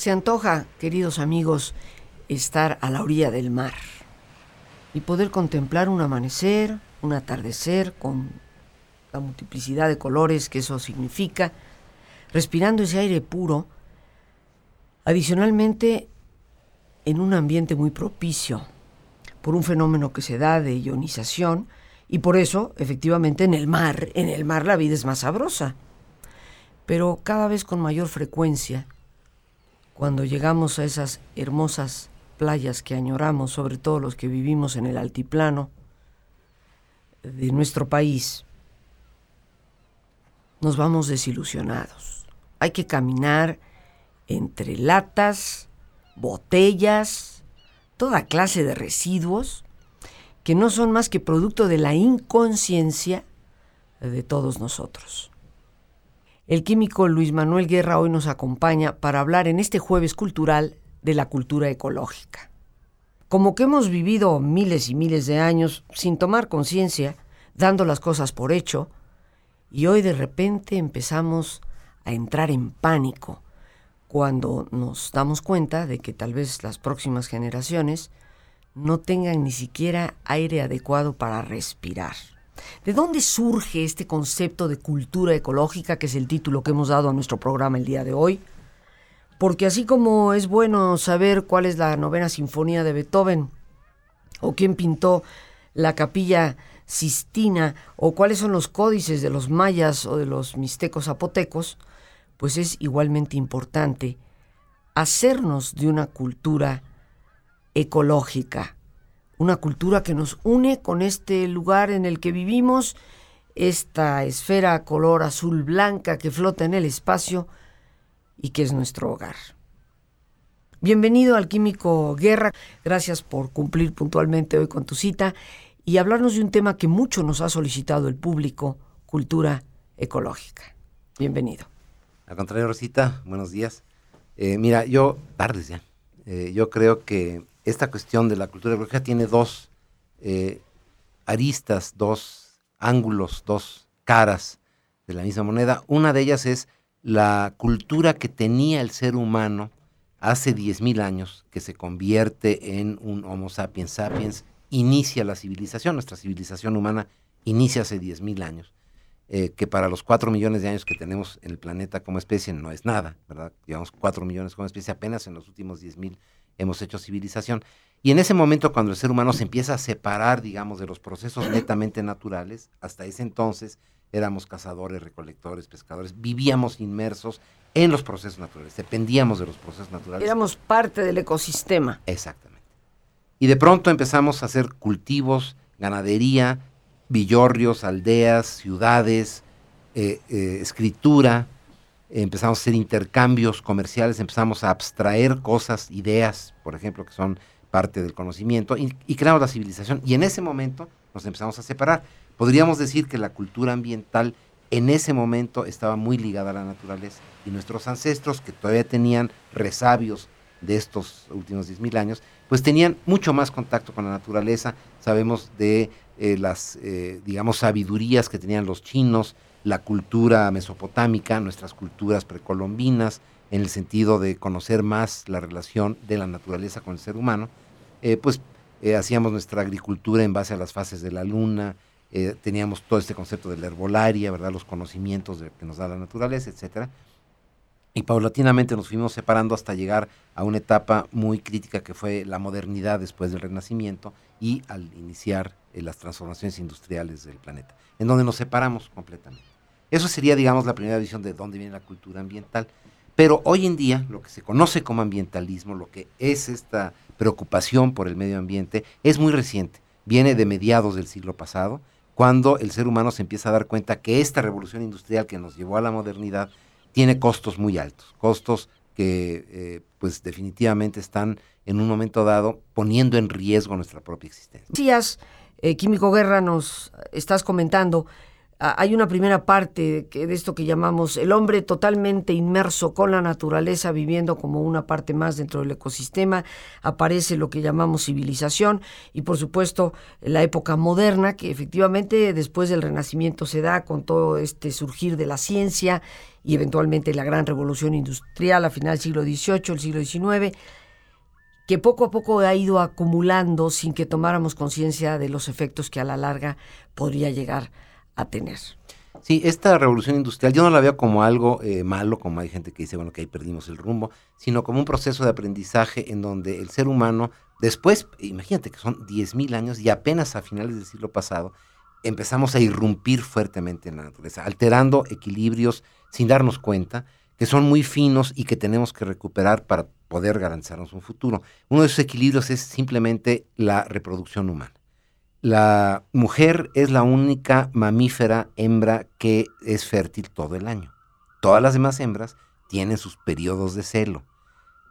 Se antoja, queridos amigos, estar a la orilla del mar y poder contemplar un amanecer, un atardecer con la multiplicidad de colores que eso significa, respirando ese aire puro, adicionalmente en un ambiente muy propicio por un fenómeno que se da de ionización y por eso, efectivamente, en el mar, en el mar la vida es más sabrosa, pero cada vez con mayor frecuencia cuando llegamos a esas hermosas playas que añoramos, sobre todo los que vivimos en el altiplano de nuestro país, nos vamos desilusionados. Hay que caminar entre latas, botellas, toda clase de residuos que no son más que producto de la inconsciencia de todos nosotros. El químico Luis Manuel Guerra hoy nos acompaña para hablar en este jueves cultural de la cultura ecológica. Como que hemos vivido miles y miles de años sin tomar conciencia, dando las cosas por hecho, y hoy de repente empezamos a entrar en pánico cuando nos damos cuenta de que tal vez las próximas generaciones no tengan ni siquiera aire adecuado para respirar. ¿De dónde surge este concepto de cultura ecológica, que es el título que hemos dado a nuestro programa el día de hoy? Porque así como es bueno saber cuál es la novena sinfonía de Beethoven, o quién pintó la capilla Sistina, o cuáles son los códices de los mayas o de los mixtecos zapotecos, pues es igualmente importante hacernos de una cultura ecológica, una cultura que nos une con este lugar en el que vivimos, esta esfera color azul blanca que flota en el espacio y que es nuestro hogar. Bienvenido al Químico Guerra, gracias por cumplir puntualmente hoy con tu cita y hablarnos de un tema que mucho nos ha solicitado el público, cultura ecológica. Bienvenido. Al contrario, Rosita, buenos días. Eh, mira, yo, tardes ya, eh, yo creo que esta cuestión de la cultura ecológica tiene dos eh, aristas, dos ángulos, dos caras de la misma moneda. Una de ellas es la cultura que tenía el ser humano hace 10.000 años, que se convierte en un Homo sapiens sapiens, inicia la civilización, nuestra civilización humana inicia hace 10.000 años, eh, que para los 4 millones de años que tenemos en el planeta como especie no es nada, ¿verdad? Llevamos 4 millones como especie apenas en los últimos 10.000 hemos hecho civilización. Y en ese momento, cuando el ser humano se empieza a separar, digamos, de los procesos netamente naturales, hasta ese entonces éramos cazadores, recolectores, pescadores, vivíamos inmersos en los procesos naturales, dependíamos de los procesos naturales. Éramos parte del ecosistema. Exactamente. Y de pronto empezamos a hacer cultivos, ganadería, villorrios, aldeas, ciudades, eh, eh, escritura, empezamos a hacer intercambios comerciales, empezamos a abstraer cosas, ideas, por ejemplo, que son parte del conocimiento, y, creamos la civilización. Y en ese momento nos empezamos a separar. Podríamos decir que la cultura ambiental en ese momento estaba muy ligada a la naturaleza. Y nuestros ancestros, que todavía tenían resabios de estos últimos 10.000 años, pues tenían mucho más contacto con la naturaleza. Sabemos de eh, las, eh, digamos, sabidurías que tenían los chinos, la cultura mesopotámica, nuestras culturas precolombinas, en el sentido de conocer más la relación de la naturaleza con el ser humano, eh, pues eh, hacíamos nuestra agricultura en base a las fases de la luna, eh, teníamos todo este concepto de la herbolaria, ¿verdad? los conocimientos que nos da la naturaleza, etcétera. Y paulatinamente nos fuimos separando hasta llegar a una etapa muy crítica que fue la modernidad después del Renacimiento y al iniciar las transformaciones industriales del planeta, en donde nos separamos completamente. Eso sería, digamos, la primera visión de dónde viene la cultura ambiental. Pero hoy en día, lo que se conoce como ambientalismo, lo que es esta preocupación por el medio ambiente, es muy reciente. Viene de mediados del siglo pasado, cuando el ser humano se empieza a dar cuenta que esta revolución industrial que nos llevó a la modernidad tiene costos muy altos, costos que eh, pues definitivamente están en un momento dado poniendo en riesgo nuestra propia existencia. Decías, eh, Químico Guerra, nos estás comentando hay una primera parte de esto que llamamos el hombre totalmente inmerso con la naturaleza, viviendo como una parte más dentro del ecosistema, aparece lo que llamamos civilización y por supuesto la época moderna, que efectivamente después del Renacimiento se da con todo este surgir de la ciencia y eventualmente la gran revolución industrial a final del siglo XVIII, el siglo XIX que poco a poco ha ido acumulando sin que tomáramos conciencia de los efectos que a la larga podría llegar a tener. Sí, esta revolución industrial yo no la veo como algo eh, malo, como hay gente que dice, bueno, que ahí perdimos el rumbo, sino como un proceso de aprendizaje en donde el ser humano, después, imagínate que son 10.000 años y apenas a finales del siglo pasado, empezamos a irrumpir fuertemente en la naturaleza, alterando equilibrios sin darnos cuenta, que son muy finos y que tenemos que recuperar para poder garantizarnos un futuro. Uno de esos equilibrios es simplemente la reproducción humana la mujer es la única mamífera hembra que es fértil todo el año. Todas las demás hembras tienen sus periodos de celo.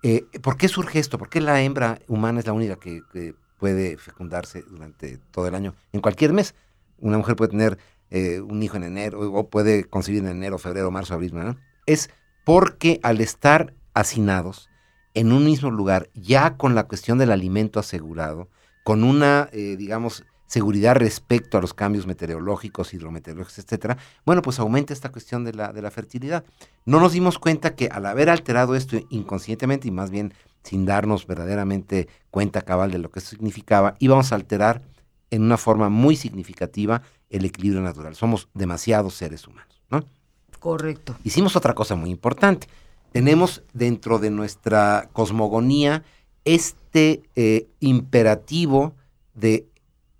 Eh, ¿Por qué surge esto? ¿Por qué la hembra humana es la única que, puede fecundarse durante todo el año? En cualquier mes. Una mujer puede tener eh, un hijo en enero o puede concebir en enero, febrero, marzo, abril. ¿no? Es porque al estar hacinados en un mismo lugar, ya con la cuestión del alimento asegurado, con una, eh, digamos, seguridad respecto a los cambios meteorológicos, hidrometeorológicos, etcétera, bueno, pues aumenta esta cuestión de la, de la fertilidad. No nos dimos cuenta que al haber alterado esto inconscientemente y más bien sin darnos verdaderamente cuenta cabal de lo que significaba, íbamos a alterar en una forma muy significativa el equilibrio natural. Somos demasiados seres humanos, ¿no? Correcto. Hicimos otra cosa muy importante. Tenemos dentro de nuestra cosmogonía este eh, imperativo de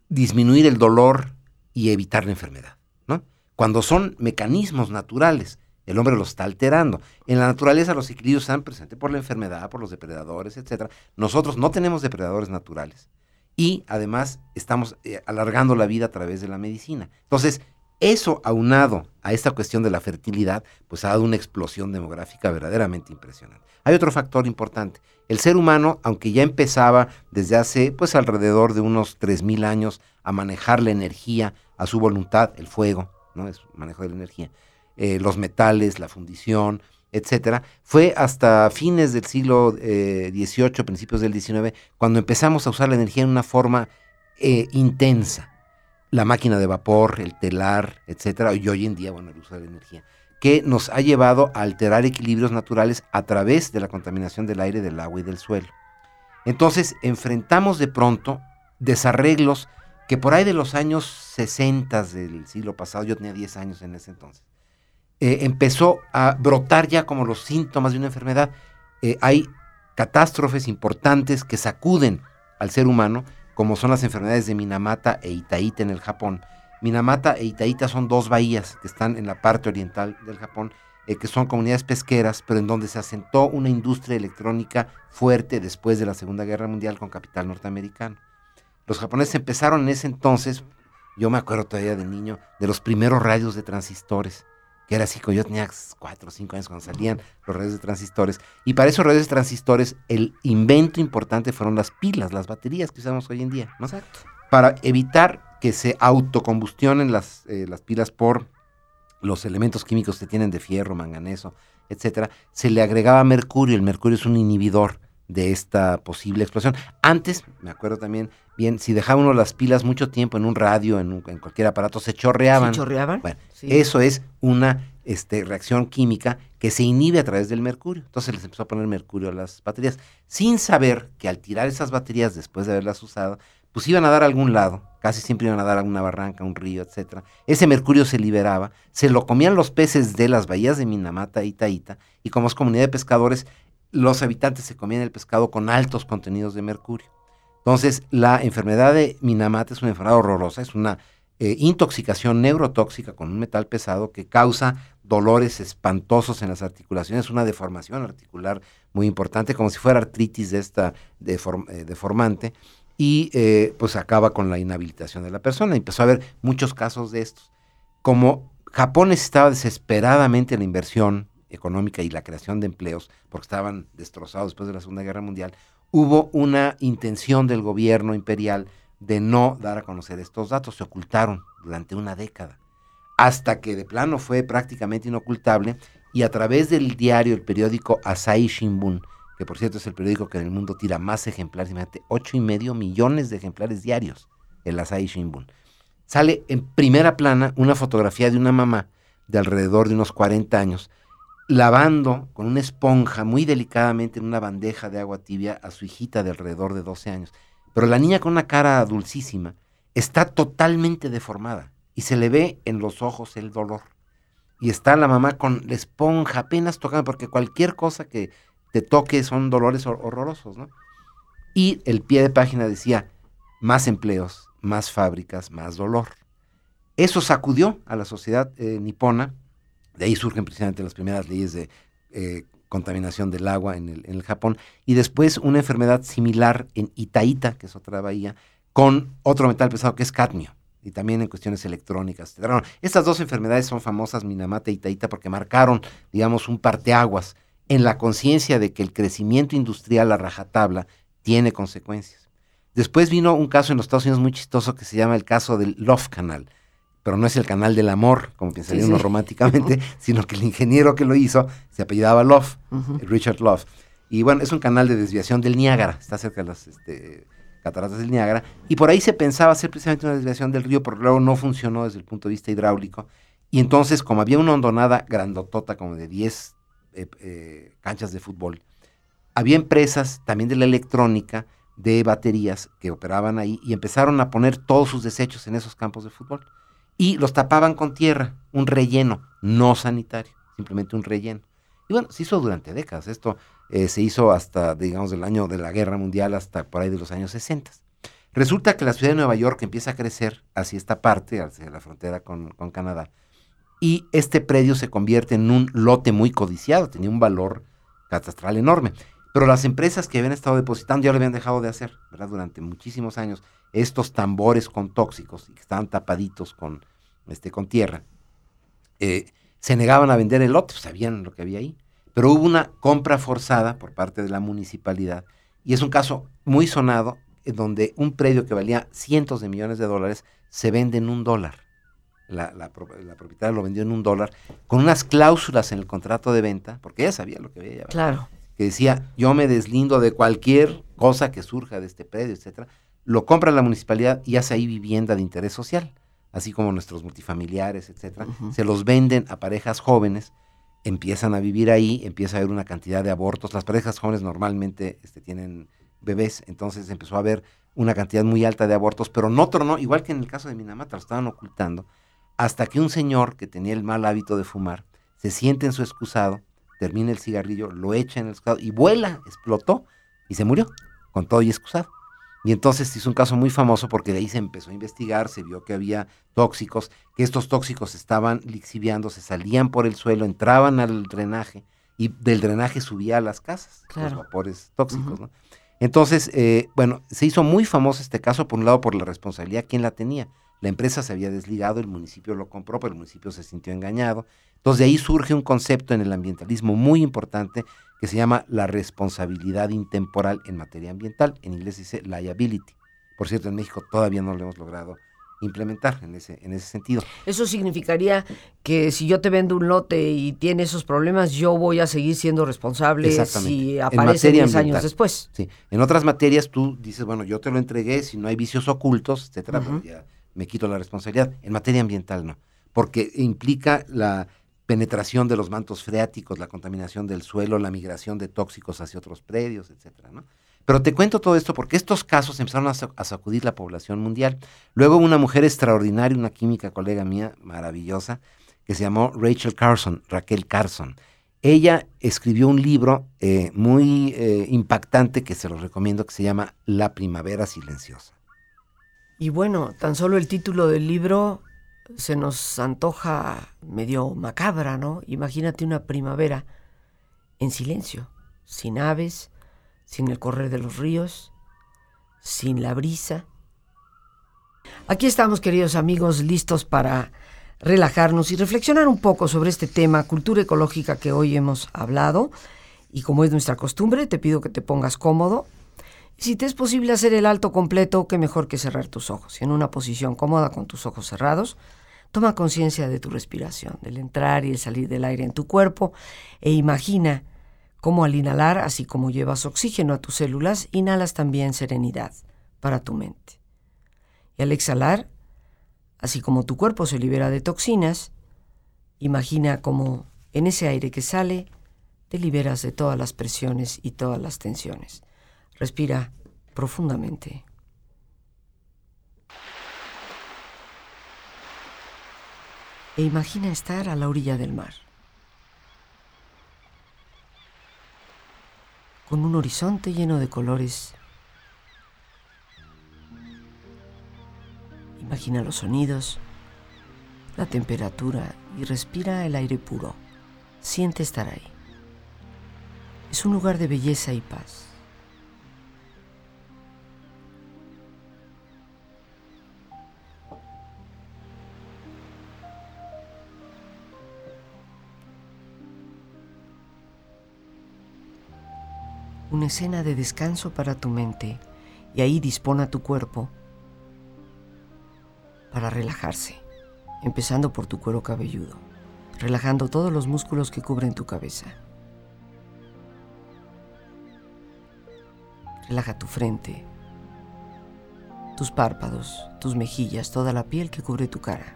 disminuir el dolor y evitar la enfermedad, ¿no? Cuando son mecanismos naturales, el hombre los está alterando. En la naturaleza los equilibrios están presentes por la enfermedad, por los depredadores, etc. Nosotros no tenemos depredadores naturales y además estamos eh, alargando la vida a través de la medicina. Entonces, eso aunado a esta cuestión de la fertilidad, pues ha dado una explosión demográfica verdaderamente impresionante. Hay otro factor importante. El ser humano, aunque ya empezaba desde hace pues alrededor de unos 3.000 años a manejar la energía a su voluntad, el fuego, ¿no? Es manejo de la energía, eh, los metales, la fundición, etcétera, fue hasta fines del siglo XVIII, eh, principios del XIX, cuando empezamos a usar la energía en una forma eh, intensa la máquina de vapor, el telar, etcétera, y hoy en día, bueno, el uso de la energía, que nos ha llevado a alterar equilibrios naturales a través de la contaminación del aire, del agua y del suelo. Entonces, enfrentamos de pronto desarreglos que por ahí de los años 60 del siglo pasado, yo tenía 10 años en ese entonces, eh, empezó a brotar ya como los síntomas de una enfermedad. Eh, hay catástrofes importantes que sacuden al ser humano como son las enfermedades de Minamata e Itaíta en el Japón. Minamata e Itaíta son dos bahías que están en la parte oriental del Japón, eh, que son comunidades pesqueras, pero en donde se asentó una industria electrónica fuerte después de la Segunda Guerra Mundial con capital norteamericano. Los japoneses empezaron en ese entonces, yo me acuerdo todavía de niño, de los primeros radios de transistores que era así, yo tenía cuatro o cinco años cuando salían los redes de transistores. Y para esos redes de transistores, el invento importante fueron las pilas, las baterías que usamos hoy en día, ¿no? Exacto. Para evitar que se autocombustionen las, eh, las pilas por los elementos químicos que tienen de fierro, manganeso, etcétera, se le agregaba mercurio. El mercurio es un inhibidor de esta posible explosión. Antes, me acuerdo también, bien, si dejaba uno las pilas mucho tiempo en un radio, en, en cualquier aparato, se chorreaban. ¿Se chorreaban? Bueno, eso es una este, reacción química que se inhibe a través del mercurio. Entonces les empezó a poner mercurio a las baterías, sin saber que al tirar esas baterías después de haberlas usado, pues iban a dar a algún lado, casi siempre iban a dar a una barranca, un río, etcétera. Ese mercurio se liberaba, se lo comían los peces de las bahías de Minamata y Taita, y como es comunidad de pescadores, los habitantes se comían el pescado con altos contenidos de mercurio. Entonces, la enfermedad de Minamata es una enfermedad horrorosa, es una eh, intoxicación neurotóxica con un metal pesado que causa dolores espantosos en las articulaciones, una deformación articular muy importante, como si fuera artritis de esta eh, deformante. y eh, pues acaba con la inhabilitación de la persona. Empezó a haber muchos casos de estos. Como Japón necesitaba desesperadamente la inversión económica y la creación de empleos, porque estaban destrozados después de la Segunda Guerra Mundial, hubo una intención del gobierno imperial de no dar a conocer estos datos, se ocultaron durante una década, hasta que de plano fue prácticamente inocultable y a través del diario, el periódico Asahi Shimbun, que por cierto es el periódico que en el mundo tira más ejemplares, imagínate, ocho y medio millones de ejemplares diarios, el Asahi Shimbun, sale en primera plana una fotografía de una mamá de alrededor de unos 40 años, lavando con una esponja muy delicadamente en una bandeja de agua tibia a su hijita de alrededor de 12 años. Pero la niña con una cara dulcísima está totalmente deformada y se le ve en los ojos el dolor. Y está la mamá con la esponja apenas tocando, porque cualquier cosa que te toque son dolores horrorosos, ¿no? Y el pie de página decía, más empleos, más fábricas, más dolor. Eso sacudió a la sociedad eh, nipona, de ahí surgen precisamente las primeras leyes de eh, contaminación del agua en el, Japón, y después una enfermedad similar en Itaíta, que es otra bahía, con otro metal pesado que es cadmio, y también en cuestiones electrónicas. estas dos enfermedades son famosas, Minamata y Itaíta, porque marcaron, digamos, un parteaguas en la conciencia de que el crecimiento industrial a rajatabla tiene consecuencias. Después vino un caso en los Estados Unidos muy chistoso que se llama el caso del Love Canal, pero no es el canal del amor, como pensaría uno románticamente, sino que el ingeniero que lo hizo se apellidaba Love, Richard Love. Y bueno, es un canal de desviación del Niágara, está cerca de las este, cataratas del Niágara, y por ahí se pensaba hacer precisamente una desviación del río, pero luego no funcionó desde el punto de vista hidráulico. Y entonces, como había una hondonada grandotota, como de 10 eh, eh, canchas de fútbol, había empresas también de la electrónica, de baterías que operaban ahí, y empezaron a poner todos sus desechos en esos campos de fútbol y los tapaban con tierra, un relleno, no sanitario, simplemente un relleno. Y bueno, se hizo durante décadas, esto eh, se hizo hasta, digamos, del año de la Guerra Mundial hasta por ahí de los años 60. Resulta que la ciudad de Nueva York empieza a crecer hacia esta parte, hacia la frontera con, con Canadá, y este predio se convierte en un lote muy codiciado, tenía un valor catastral enorme. Pero las empresas que habían estado depositando ya lo habían dejado de hacer, ¿verdad? Durante muchísimos años estos tambores con tóxicos y que estaban tapaditos con, este, con tierra, eh, se negaban a vender el lote, sabían lo que había ahí. Pero hubo una compra forzada por parte de la municipalidad y es un caso muy sonado en donde un predio que valía cientos de millones de dólares se vende en un dólar. La, la, propietaria lo vendió en un dólar con unas cláusulas en el contrato de venta, porque ella sabía lo que había. Claro. Que decía, yo me deslindo de cualquier cosa que surja de este predio, etcétera, lo compra la municipalidad y hace ahí vivienda de interés social, así como nuestros multifamiliares, etcétera. Se los venden a parejas jóvenes, empiezan a vivir ahí, empieza a haber una cantidad de abortos. Las parejas jóvenes normalmente este, tienen bebés, entonces empezó a haber una cantidad muy alta de abortos, pero no tronó, igual que en el caso de Minamata, lo estaban ocultando, hasta que un señor que tenía el mal hábito de fumar se siente en su excusado, termina el cigarrillo, lo echa en el excusado y vuela, explotó y se murió, con todo y excusado. Y entonces hizo un caso muy famoso porque de ahí se empezó a investigar, se vio que había tóxicos, que estos tóxicos estaban lixiviando, se salían por el suelo, entraban al drenaje y del drenaje subía a las casas, los vapores tóxicos. ¿no? Entonces, eh, bueno, se hizo muy famoso este caso, por un lado, por la responsabilidad, ¿quién la tenía? La empresa se había desligado, el municipio lo compró, pero el municipio se sintió engañado. Entonces, de ahí surge un concepto en el ambientalismo muy importante que se llama la responsabilidad intemporal en materia ambiental. En inglés dice liability. Por cierto, en México todavía no lo hemos logrado implementar en ese, en ese sentido. Eso significaría que si yo te vendo un lote y tiene esos problemas, yo voy a seguir siendo responsable si aparece 10 años después. Sí. En otras materias tú dices, bueno, yo te lo entregué, si no hay vicios ocultos, etcétera, ya me quito la responsabilidad. En materia ambiental no, porque implica la penetración de los mantos freáticos, la contaminación del suelo, la migración de tóxicos hacia otros predios, etcétera, ¿no? Pero te cuento todo esto porque estos casos empezaron a, sacudir la población mundial. Luego una mujer extraordinaria, una química colega mía, maravillosa, que se llamó Rachel Carson, Raquel Carson. Ella escribió un libro eh, muy eh, impactante que se lo recomiendo, que se llama La Primavera Silenciosa. Y bueno, tan solo el título del libro se nos antoja medio macabra, ¿no? Imagínate una primavera en silencio, sin aves, sin el correr de los ríos, sin la brisa. Aquí estamos, queridos amigos, listos para relajarnos y reflexionar un poco sobre este tema, cultura ecológica que hoy hemos hablado. Y como es nuestra costumbre, te pido que te pongas cómodo. Si te es posible hacer el alto completo, qué mejor que cerrar tus ojos. En una posición cómoda con tus ojos cerrados, toma conciencia de tu respiración, del entrar y el salir del aire en tu cuerpo e imagina cómo al inhalar, así como llevas oxígeno a tus células, inhalas también serenidad para tu mente. Y al exhalar, así como tu cuerpo se libera de toxinas, imagina cómo en ese aire que sale, te liberas de todas las presiones y todas las tensiones. Respira profundamente. E imagina estar a la orilla del mar, con un horizonte lleno de colores. Imagina los sonidos, la temperatura y respira el aire puro. Siente estar ahí. Es un lugar de belleza y paz. Una escena de descanso para tu mente y ahí dispone tu cuerpo para relajarse, empezando por tu cuero cabelludo, relajando todos los músculos que cubren tu cabeza. Relaja tu frente, tus párpados, tus mejillas, toda la piel que cubre tu cara.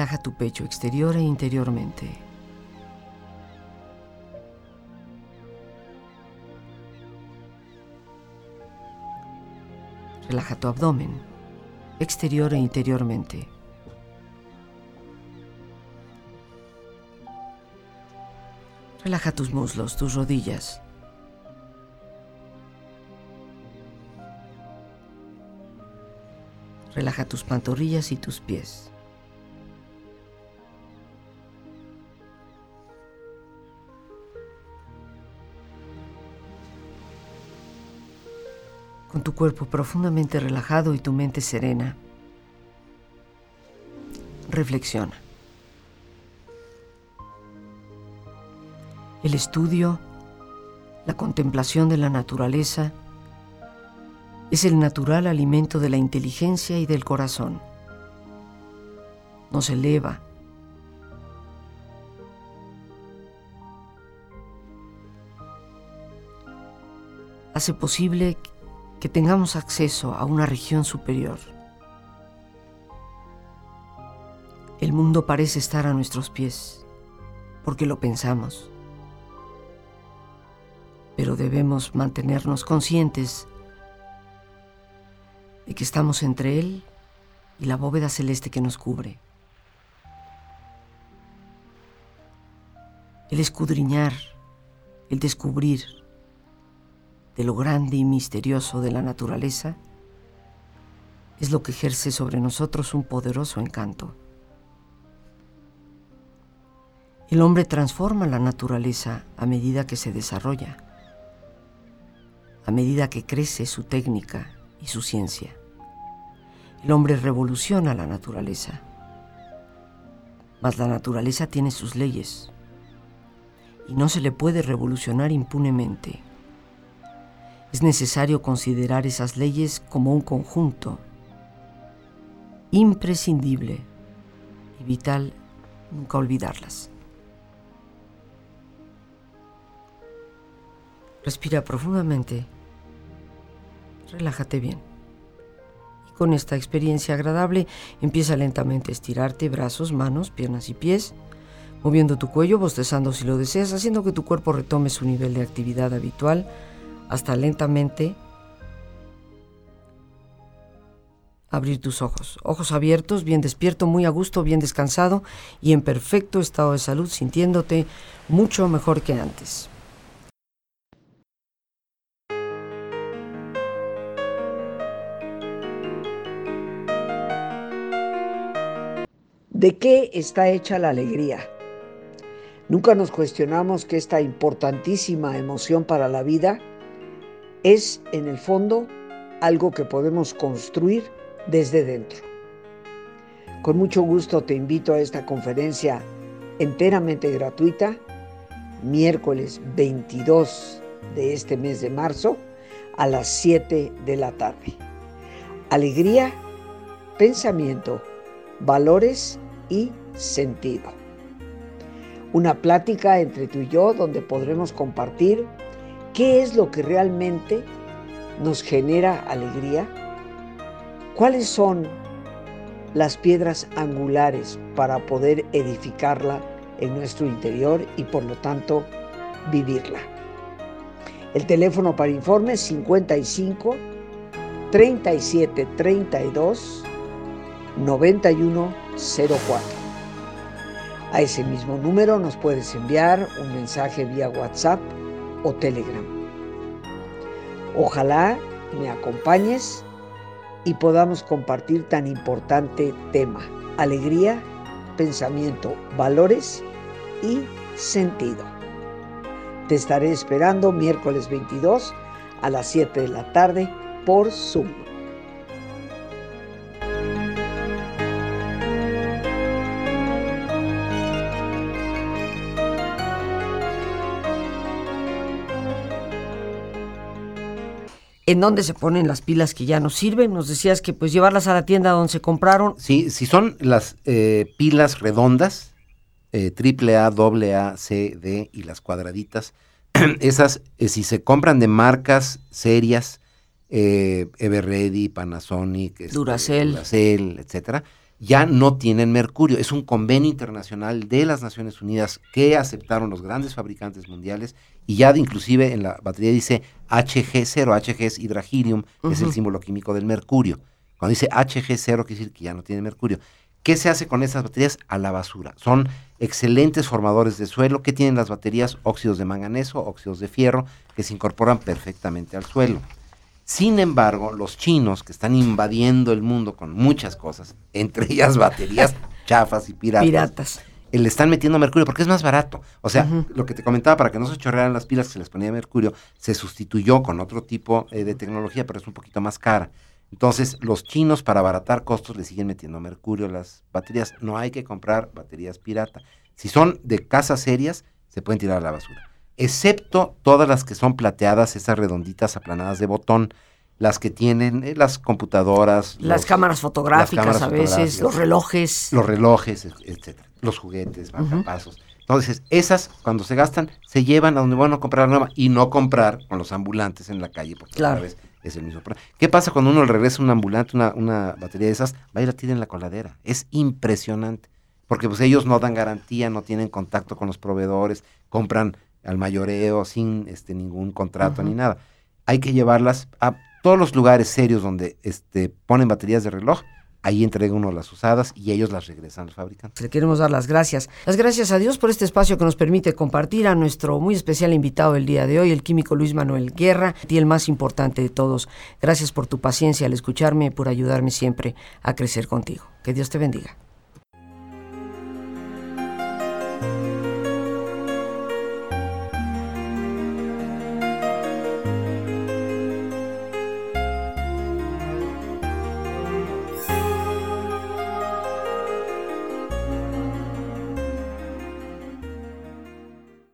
Relaja tu pecho exterior e interiormente. Relaja tu abdomen, exterior e interiormente. Relaja tus muslos, tus rodillas. Relaja tus pantorrillas y tus pies. Cuerpo profundamente relajado y tu mente serena. Reflexiona. El estudio, la contemplación de la naturaleza, es el natural alimento de la inteligencia y del corazón. Nos eleva. Hace posible que tengamos acceso a una región superior. El mundo parece estar a nuestros pies, porque lo pensamos, pero debemos mantenernos conscientes de que estamos entre él y la bóveda celeste que nos cubre. El escudriñar, el descubrir, de lo grande y misterioso de la naturaleza, es lo que ejerce sobre nosotros un poderoso encanto. El hombre transforma la naturaleza a medida que se desarrolla, a medida que crece su técnica y su ciencia. El hombre revoluciona la naturaleza, mas la naturaleza tiene sus leyes y no se le puede revolucionar impunemente es necesario considerar esas leyes como un conjunto imprescindible y vital nunca olvidarlas. Respira profundamente. Relájate bien. con esta experiencia agradable, empieza lentamente a estirarte brazos, manos, piernas y pies, moviendo tu cuello, bostezando si lo deseas, haciendo que tu cuerpo retome su nivel de actividad habitual hasta lentamente abrir tus ojos. Ojos abiertos, bien despierto, muy a gusto, bien descansado y en perfecto estado de salud, sintiéndote mucho mejor que antes. ¿De qué está hecha la alegría? Nunca nos cuestionamos que esta importantísima emoción para la vida es, en el fondo, algo que podemos construir desde dentro. Con mucho gusto te invito a esta conferencia enteramente gratuita, miércoles 22 de este mes de marzo a las 7 de la tarde. Alegría, pensamiento, valores y sentido. Una plática entre tú y yo donde podremos compartir qué es lo que realmente nos genera alegría, cuáles son las piedras angulares para poder edificarla en nuestro interior y por lo tanto vivirla. El teléfono para informes 55 37 32 9104. A ese mismo número nos puedes enviar un mensaje vía WhatsApp o Telegram. Ojalá me acompañes y podamos compartir tan importante tema, alegría, pensamiento, valores y sentido. Te estaré esperando miércoles 22 a las 7 de la tarde por Zoom. En dónde se ponen las pilas que ya no sirven. Nos decías que pues llevarlas a la tienda donde se compraron. Sí, si son las eh, pilas redondas, eh, triple A, doble A, C, D y las cuadraditas, esas eh, si se compran de marcas serias, eh, Everready, Panasonic, este, Duracell. Duracell, etcétera, ya no tienen mercurio. Es un convenio internacional de las Naciones Unidas que aceptaron los grandes fabricantes mundiales y ya de, inclusive en la batería dice HG0, HG es hidrahelium, que es el símbolo químico del mercurio. Cuando dice HG0 quiere decir que ya no tiene mercurio. ¿Qué se hace con esas baterías? A la basura. Son excelentes formadores de suelo. ¿Qué tienen las baterías? Óxidos de manganeso, óxidos de fierro, que se incorporan perfectamente al suelo. Sin embargo, los chinos que están invadiendo el mundo con muchas cosas, entre ellas baterías chafas y piratas, Piratas. Eh, le están metiendo mercurio porque es más barato. O sea, lo que te comentaba, para que no se chorrearan las pilas que se les ponía mercurio, se sustituyó con otro tipo eh, de tecnología, pero es un poquito más cara. Entonces, los chinos, para abaratar costos, le siguen metiendo mercurio a las baterías. No hay que comprar baterías pirata. Si son de casas serias, se pueden tirar a la basura. Excepto todas las que son plateadas, esas redonditas aplanadas de botón, las que tienen eh, las computadoras, Las los- cámaras fotográficas cámaras a veces, los relojes. los relojes, et- etcétera, los juguetes, marcapasos. Entonces, esas, cuando se gastan, se llevan a donde van a comprar la nueva y no comprar con los ambulantes en la calle, porque Claro. otra vez es el mismo problema. ¿Qué pasa cuando uno le regresa un ambulante, una, una batería de esas? Va y la tira en la coladera. Es impresionante, porque pues ellos no dan garantía, no tienen contacto con los proveedores, compran al mayoreo sin este, ningún contrato ni nada. Hay que llevarlas a todos los lugares serios donde este, ponen baterías de reloj, ahí entrega uno las usadas y ellos las regresan al fabricante. Le queremos dar las gracias. Las gracias a Dios por este espacio que nos permite compartir a nuestro muy especial invitado del día de hoy, el químico Luis Manuel Guerra, y el más importante de todos. Gracias por tu paciencia al escucharme y por ayudarme siempre a crecer contigo. Que Dios te bendiga.